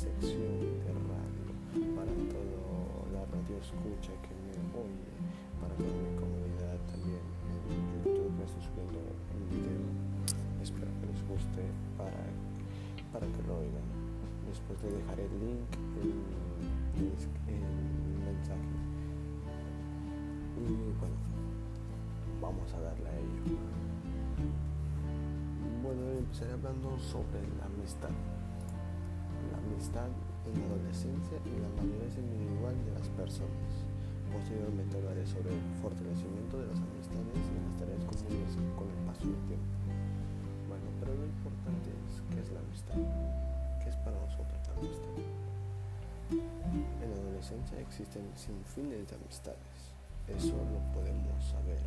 sección de radio para todo la radio escucha que me oye, para toda mi comunidad también en YouTube estoy subiendo el video. Espero que les guste para, para que lo oigan. Después les dejaré el link en el mensaje. Y bueno, vamos a darle a ello. Bueno, empezaré hablando sobre la amistad. Amistad en la adolescencia y la madurez individual de las personas. Posteriormente hablaré sobre el fortalecimiento de las amistades y las tareas comunes con el paso del tiempo. Bueno, pero lo importante es qué es la amistad. ¿Qué es para nosotros la amistad? En la adolescencia existen sin fines de amistades. Eso lo podemos saber.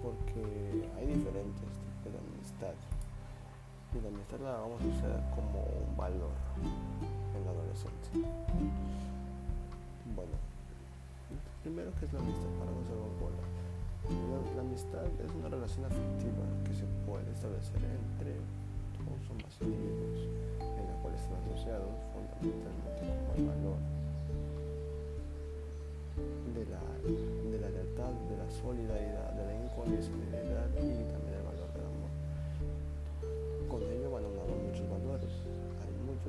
Porque hay diferentes tipos de amistad. Y la amistad la vamos a usar como un valor en la adolescencia. Bueno, primero que es la amistad para no ser bola. La, la, amistad es una relación afectiva que se puede establecer entre dos o más individuos, en la cual están asociados fundamentalmente como el valor de la, de la lealtad, de la solidaridad, de la incondicionalidad y también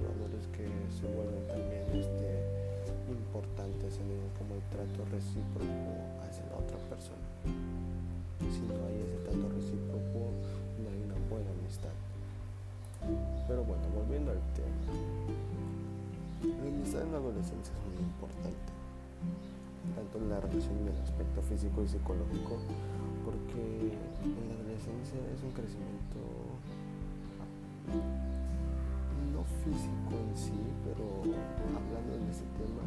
valores que se vuelven también este, importantes en como el trato recíproco hacia la otra persona. Si no hay ese trato recíproco, no hay una buena amistad. Pero bueno, volviendo al tema. La amistad en la adolescencia es muy importante, tanto en la relación en el aspecto físico y psicológico, porque en la adolescencia es un crecimiento físico en sí, pero hablando de este tema,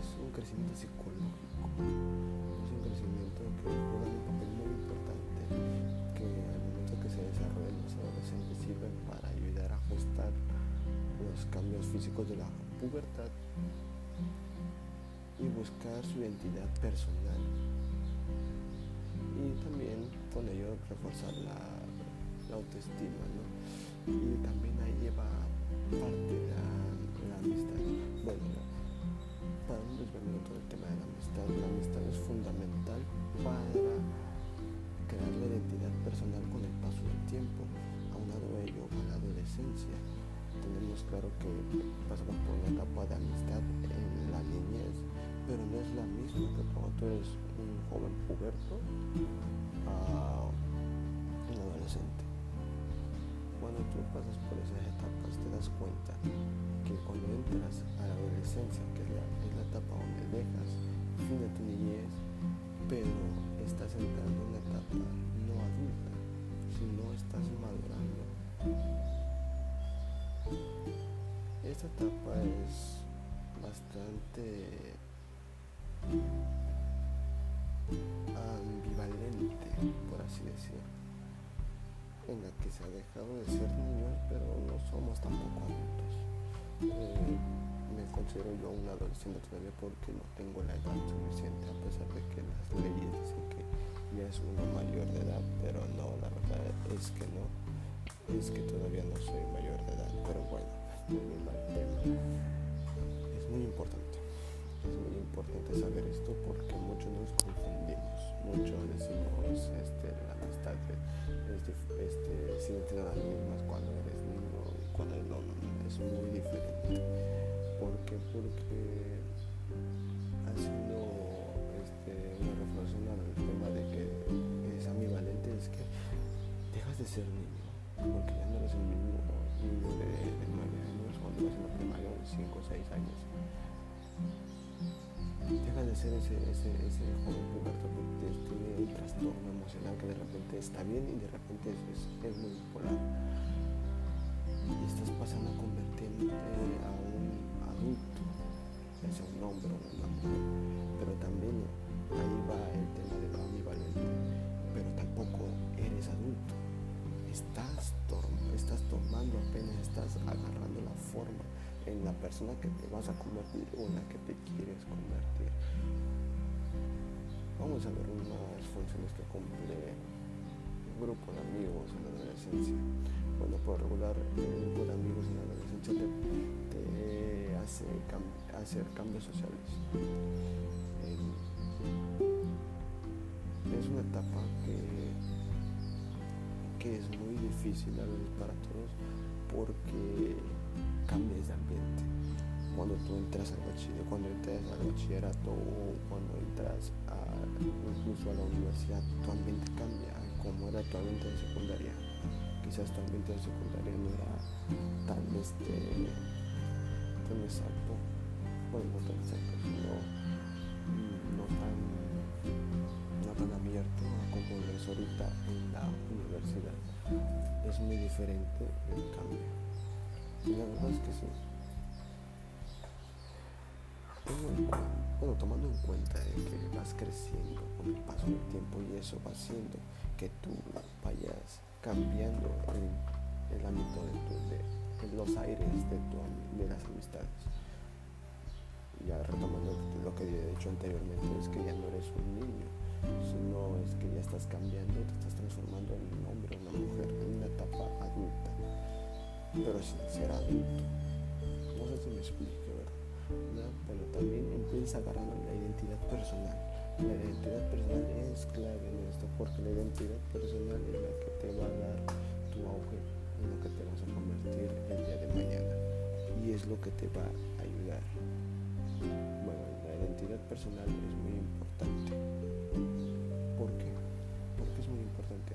es un crecimiento psicológico. Es un crecimiento que juega un papel muy importante, que al momento que se desarrollan los adolescentes sirven para ayudar a ajustar los cambios físicos de la pubertad y buscar su identidad personal. Y también con ello reforzar la, autoestima, ¿no? Y también ahí lleva parte de la, amistad. Bueno, para no desvelar todo el tema de la amistad, la amistad es fundamental para crear la identidad personal con el paso del tiempo. A ello, a la adolescencia, tenemos claro que pasamos por una etapa de amistad en la niñez, pero no es la misma que cuando tú eres un joven puberto a un adolescente cuando tú pasas por esas etapas te das cuenta que cuando entras a la adolescencia, que es la, es la etapa donde dejas fin de tu niñez, pero estás entrando en una etapa no adulta, sino estás madurando. Esta etapa es bastante ambivalente, por así decirlo en la que se ha dejado de ser niños, pero no somos tampoco adultos. Eh, me considero yo un adolescente todavía porque no tengo la edad suficiente, a pesar de que las leyes dicen que ya es uno mayor de edad, pero no, la verdad es que no, es que todavía no soy mayor de edad, pero bueno, tema, es muy importante, es muy importante saber esto porque muchos nos muchos decimos este, la amistad este, este, sienten las mismas cuando eres niño y cuando eres no, es muy diferente. ¿Por qué? Porque haciendo este, una reflexión al tema de que es ambivalente, es que dejas de ser niño, porque ya no eres el mismo niño de, de 9 años cuando vas en la primaria de 5 o 6 años. Dejas de ser ese, ese, ese joven puberto que tiene un trastorno emocional que de repente está bien y de repente es, es, muy bipolar. Y estás pasando a convertirte a un adulto, ya sea un hombre o una mujer, pero también ahí va el tema de lo ambivalente, pero tampoco eres adulto. Estás, estás tomando apenas, estás agarrando la forma en la persona que te vas a convertir o en la que te quieres convertir. Vamos a ver unas funciones que cumple el grupo de amigos en la adolescencia. Bueno, por regular, el grupo de amigos en la adolescencia te, hace hacer cambios sociales. Eh, es una etapa que, que es muy difícil a veces para todos porque cambias de ambiente. Cuando tú entras al bachillerato, cuando entras al bachillerato o cuando entras incluso a la universidad, tu ambiente cambia, como era tu ambiente de secundaria. Quizás tu ambiente de secundaria no era tan este tan exacto, bueno no tan exacto, sino no tan no tan abierto como es ahorita en la universidad. Es muy diferente el cambio. La verdad es que sí. bueno, tomando en cuenta que vas creciendo con el paso del tiempo y eso va haciendo que tú vayas cambiando en el ámbito de, los aires de, tu, de las amistades. Ya retomando lo que he dicho anteriormente, es que ya no eres un niño, sino es que ya estás cambiando, te estás transformando en un hombre, una mujer, en una etapa adulta, pero sin ser adulto. No sé si me explique, ¿verdad? Pero también empieza agarrando la identidad personal. La identidad personal es clave en esto, porque la identidad personal es la que te va a dar tu auge en lo que te vas a convertir el día de mañana. Y es lo que te va a ayudar. Bueno, la identidad personal es muy importante. ¿Por qué? Porque es muy importante.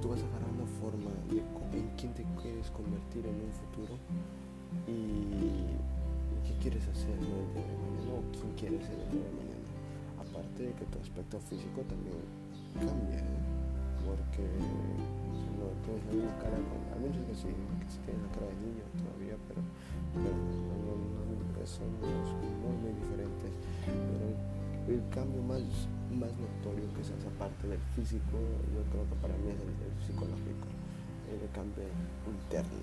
Tú vas a una forma de en quién te quieres convertir en un futuro y qué quieres hacer el día de mañana o quién quieres ser el día de mañana. Aparte de que tu aspecto físico también cambia, ¿eh? porque no tienes la misma cara, con, al menos que sí, que sí tienes la cara de niño todavía, pero, no, no, diferentes. Pero el cambio más, más notorio que es esa parte del físico, yo creo que para mí es el, psicológico, el cambio interno,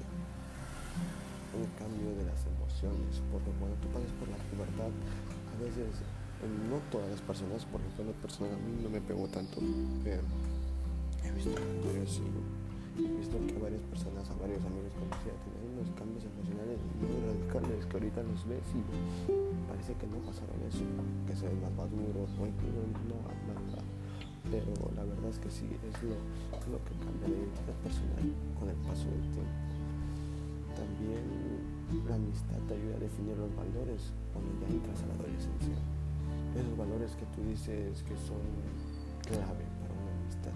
el cambio de las emociones, porque cuando tú pasas por la pubertad, a veces, no todas las personas, por ejemplo, la persona a mí no me pegó tanto, pero he visto varios, he visto que varias personas, a varios amigos conocidos tienen unos cambios emocionales muy radicales que ahorita los ves y parece que no pasaron eso, que se ven más maduros o incluso no nada. Pero la verdad es que sí, es lo, lo que cambia la identidad personal con el paso del tiempo. También la amistad te ayuda a definir los valores cuando ya entras a la adolescencia. Esos valores que tú dices que son clave para una amistad.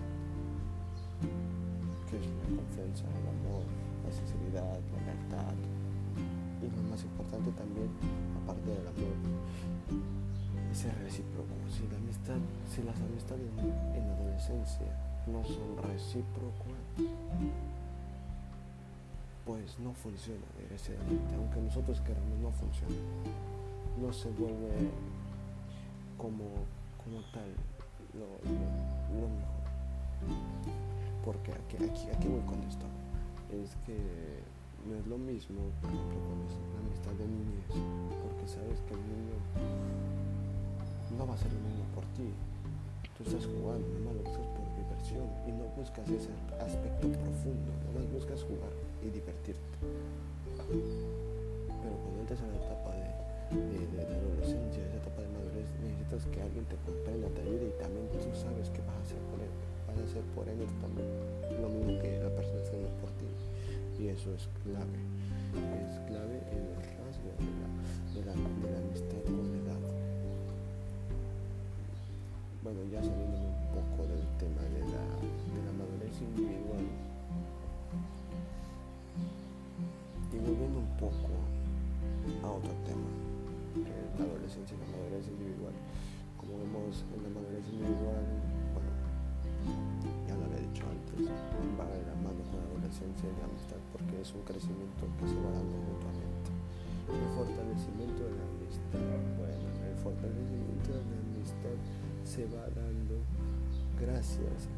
Que es la confianza, el amor, la sinceridad, la lealtad. Y lo más importante también, aparte del amor, es recíproco. Si, la amistad, si las amistades en la adolescencia no son recíprocas, pues no funciona desgraciadamente. Aunque nosotros queramos, no funciona. No se vuelve como, como tal lo mejor. Porque aquí, aquí, aquí voy con esto. Es que no es lo mismo, por ejemplo, cuando es una amistad de niñez, porque sabes que el niño no va a ser el mismo por ti. Tú estás jugando, no lo buscas por diversión y no buscas ese aspecto profundo, no buscas jugar y divertirte. Pero cuando entras a la etapa de, de, adolescencia, esa etapa de madurez, necesitas que alguien te comprenda, te ayude y también tú sabes que vas a hacer por él. Vas a hacer por él también lo mismo Y eso es clave. Es clave en el rasgo de la, de la, amistad con edad. Bueno, ya saliendo un poco del tema de la, de la madurez individual la amistad porque es un crecimiento que se va dando mutuamente. El fortalecimiento de la amistad, bueno, el fortalecimiento de la amistad se va dando gracias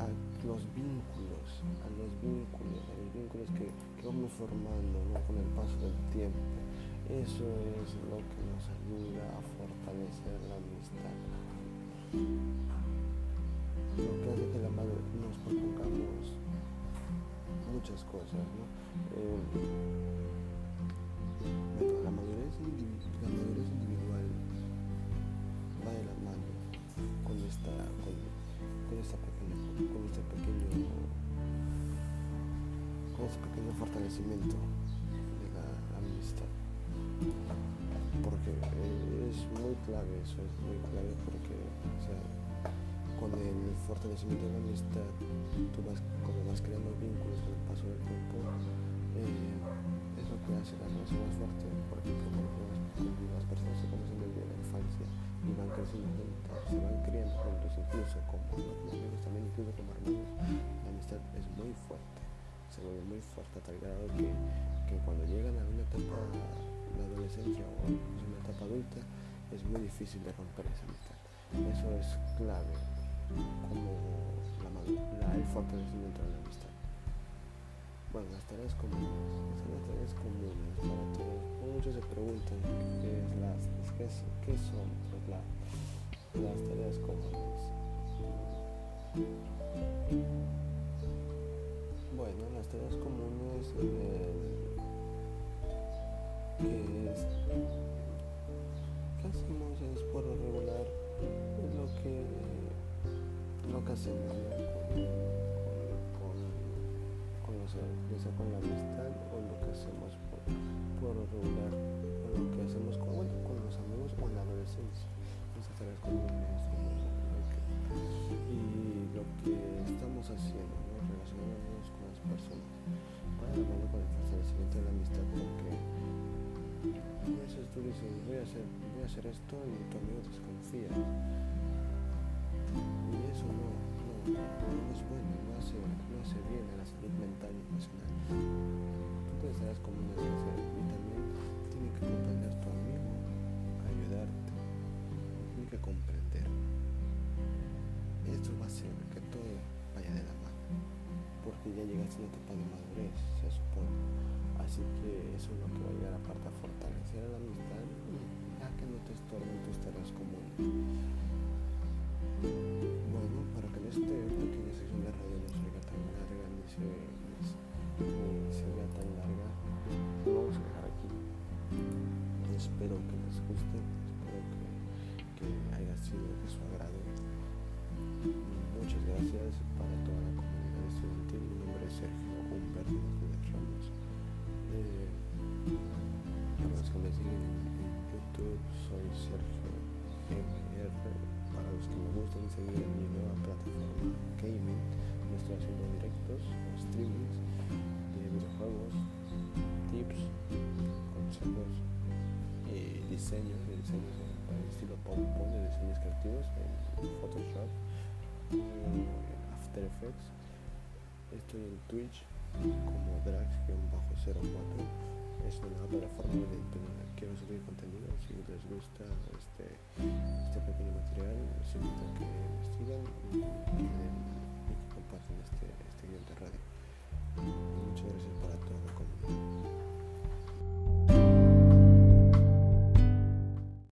a los vínculos, a los vínculos, a los vínculos que, vamos formando con el paso del tiempo. Eso es lo que nos ayuda a fortalecer la amistad. Lo que hace que la madre nos propongamos muchas cosas. ¿no? Eh, la, mayoría es la individual, va de la mano con esta, con, con esta pequeña, con este pequeño, con este pequeño fortalecimiento de la, amistad. Porque eh, es muy clave eso, es muy clave porque con el fortalecimiento de la amistad tú vas, como vas creando vínculos con el paso del tiempo, eh, es lo que hace la relación más fuerte. Por ejemplo, cuando las personas se conocen desde la infancia y van creciendo juntas, se van criando juntos, incluso como amigos, también incluso como hermanos, la amistad es muy fuerte, se vuelve muy fuerte a tal grado que, que cuando llegan a una etapa de adolescencia o incluso una etapa adulta, es muy difícil de romper esa amistad. Eso es clave como la, la, el fortalecimiento de la amistad. Bueno, las tareas comunes, son las tareas comunes. Muchos se preguntan qué, es las, qué, son pues, la, las tareas comunes. Bueno, las tareas comunes eh, que es, ¿qué hacemos es por regular que lo que con, con, con, la amistad o lo que hacemos por, por regular o lo que hacemos con, con los amigos o en la adolescencia. Tareas comunes y lo que estamos haciendo ¿no? con las personas. Para hablar con el fortalecimiento de la amistad porque a veces tú dices voy a hacer, voy a hacer esto y tu amigo desconfía y eso no, no, no es bueno, no hace, no hace bien a la salud mental y emocional. Tú tienes tareas comunes que hacer y también tiene que comprender tu amigo, ayudarte, tiene que comprender. Esto va a hacer que todo vaya de la mano, porque ya llegaste a una etapa de madurez, se supone. Así que eso es lo que va a llegar aparte a fortalecer a la amistad y a que no te estorben tus tareas comunes. Se, se vea tan larga, lo vamos a dejar aquí. Espero que les guste, espero que, que haya sido de su agrado. Muchas gracias para PowerPoint, de diseños creativos en Photoshop, en After Effects. Estoy en Twitch como Drax-04 es una plataforma donde quiero subir contenido. Si les gusta este, este pequeño material, les invito a que me sigan y, y, que compartan este, este guion de radio. Muchas gracias para toda la comunidad.